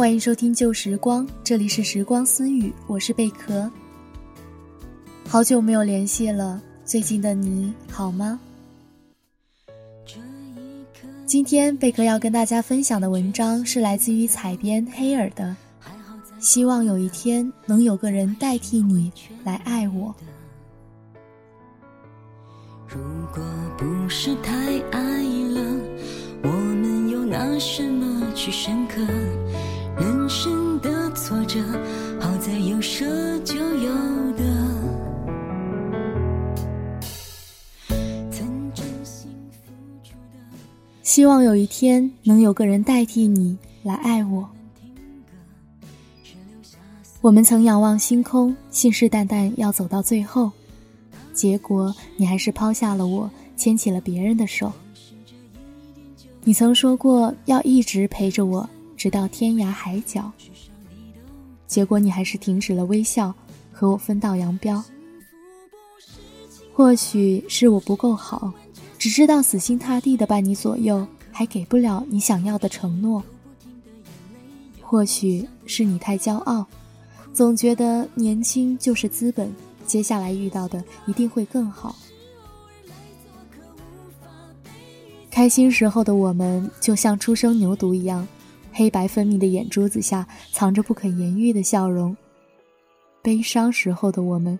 欢迎收听旧时光，这里是时光私语，我是贝壳。好久没有联系了，最近的你好吗？今天贝壳要跟大家分享的文章是来自于采编黑尔的，希望有一天能有个人代替你来爱我。如果不是太爱了，我们又拿什么去深刻？人生的挫折，好在有舍就有得。曾真心付出的，希望有一天能有个人代替你来爱我。我们曾仰望星空，信誓旦旦要走到最后，结果你还是抛下了我，牵起了别人的手。你曾说过要一直陪着我，直到天涯海角，结果你还是停止了微笑，和我分道扬镳。或许是我不够好，只知道死心塌地的伴你左右，还给不了你想要的承诺。或许是你太骄傲，总觉得年轻就是资本，接下来遇到的一定会更好。开心时候的我们，就像初生牛犊一样，黑白分明的眼珠子下藏着不可言喻的笑容；悲伤时候的我们，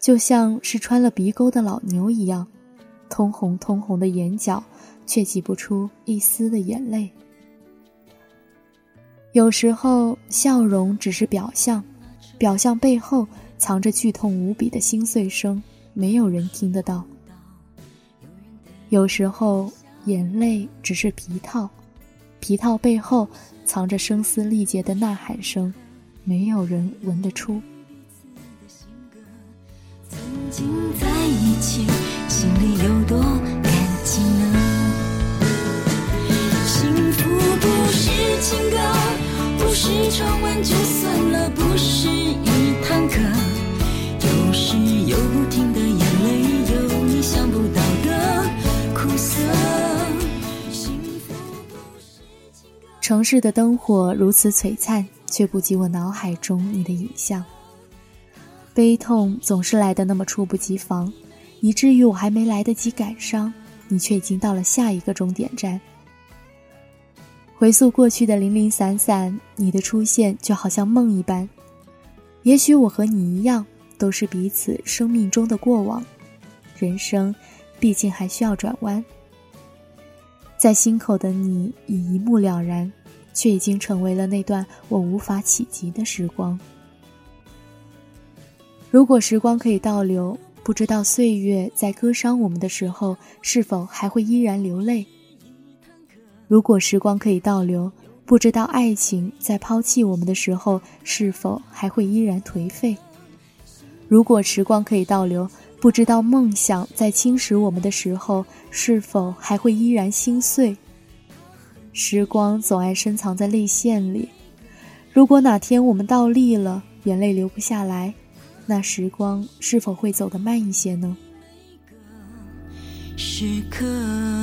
就像是穿了鼻沟的老牛一样，通红通红的眼角，却挤不出一丝的眼泪。有时候，笑容只是表象，表象背后藏着剧痛无比的心碎声，没有人听得到。有时候。眼泪只是皮套，皮套背后藏着声嘶力竭的呐喊声，没有人闻得出。曾经在一起，心里有多感激呢？幸福不是情歌，不是传闻就算了，不城市的灯火如此璀璨，却不及我脑海中你的影像。悲痛总是来的那么猝不及防，以至于我还没来得及感伤，你却已经到了下一个终点站。回溯过去的零零散散，你的出现就好像梦一般。也许我和你一样，都是彼此生命中的过往。人生，毕竟还需要转弯。在心口的你已一目了然。却已经成为了那段我无法企及的时光。如果时光可以倒流，不知道岁月在割伤我们的时候，是否还会依然流泪？如果时光可以倒流，不知道爱情在抛弃我们的时候，是否还会依然颓废？如果时光可以倒流，不知道梦想在侵蚀我们的时候，是否还会依然心碎？时光总爱深藏在泪腺里，如果哪天我们倒立了，眼泪流不下来，那时光是否会走得慢一些呢？时刻。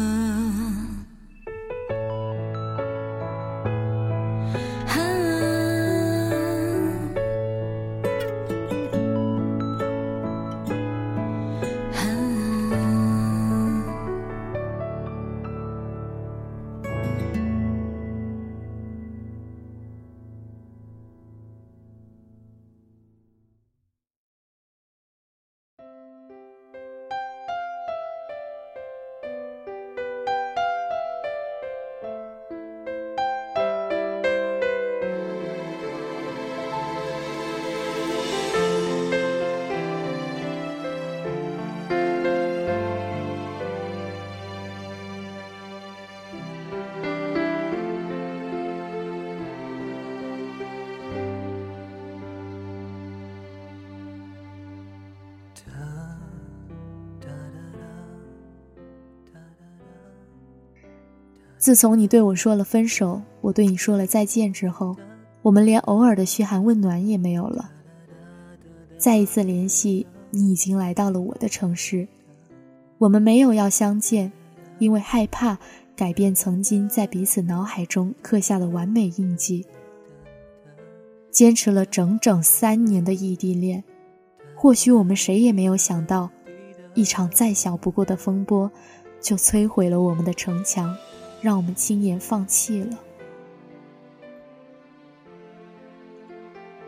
自从你对我说了分手，我对你说了再见之后，我们连偶尔的嘘寒问暖也没有了。再一次联系，你已经来到了我的城市，我们没有要相见，因为害怕改变曾经在彼此脑海中刻下的完美印记。坚持了整整三年的异地恋，或许我们谁也没有想到，一场再小不过的风波，就摧毁了我们的城墙，让我们轻言放弃了。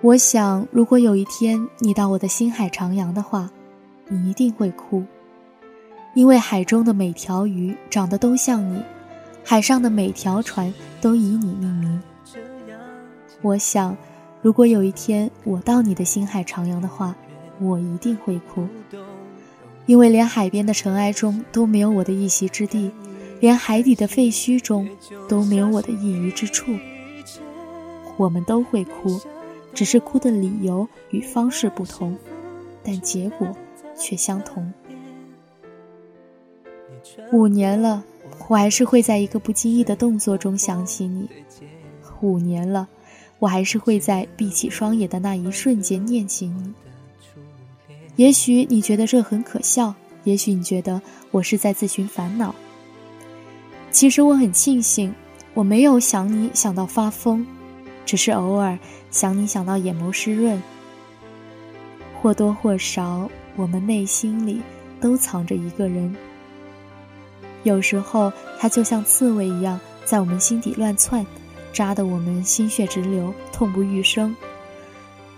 我想，如果有一天你到我的星海徜徉的话，你一定会哭，因为海中的每条鱼长得都像你，海上的每条船都以你命名。我想。如果有一天我到你的星海徜徉的话，我一定会哭，因为连海边的尘埃中都没有我的一席之地，连海底的废墟中都没有我的一隅之处。我们都会哭，只是哭的理由与方式不同，但结果却相同。五年了，我还是会在一个不经意的动作中想起你。五年了。我还是会在闭起双眼的那一瞬间念起你。也许你觉得这很可笑，也许你觉得我是在自寻烦恼。其实我很庆幸，我没有想你想到发疯，只是偶尔想你想到眼眸湿润。或多或少，我们内心里都藏着一个人。有时候，他就像刺猬一样，在我们心底乱窜。扎得我们心血直流，痛不欲生。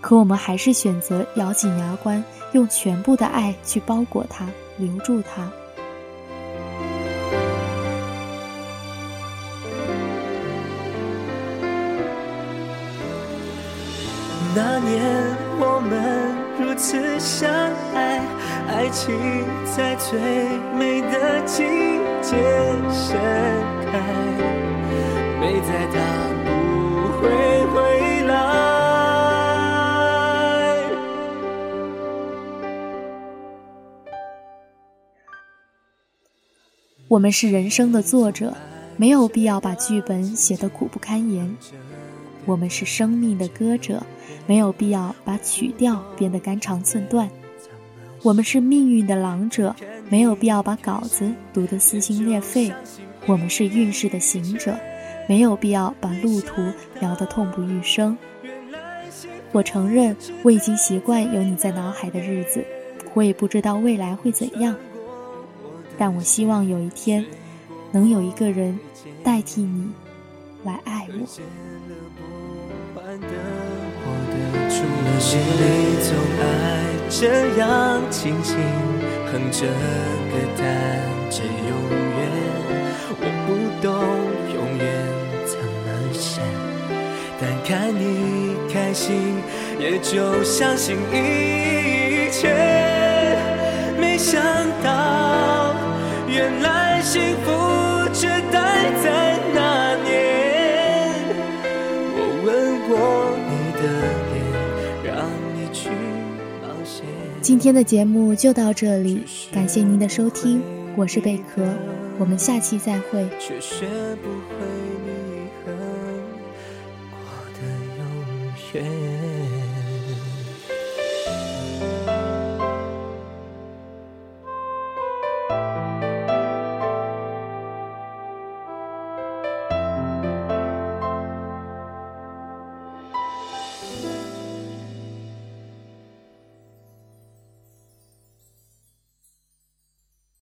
可我们还是选择咬紧牙关，用全部的爱去包裹它，留住它。那年我们如此相爱，爱情在最美的季节盛开，美在它。会回来。我们是人生的作者，没有必要把剧本写得苦不堪言；我们是生命的歌者，没有必要把曲调变得肝肠寸断；我们是命运的郎者，没有必要把稿子读得撕心裂肺；我们是运势的行者。没有必要把路途聊得痛不欲生。我承认，我已经习惯有你在脑海的日子，我也不知道未来会怎样。但我希望有一天，能有一个人代替你来爱我。除了心里总爱这样轻轻哼着歌，弹着永远，我不懂。看你开心，也就相信一切。没想今天的节目就到这里，感谢您的收听，我是贝壳，我们下期再会。却学不会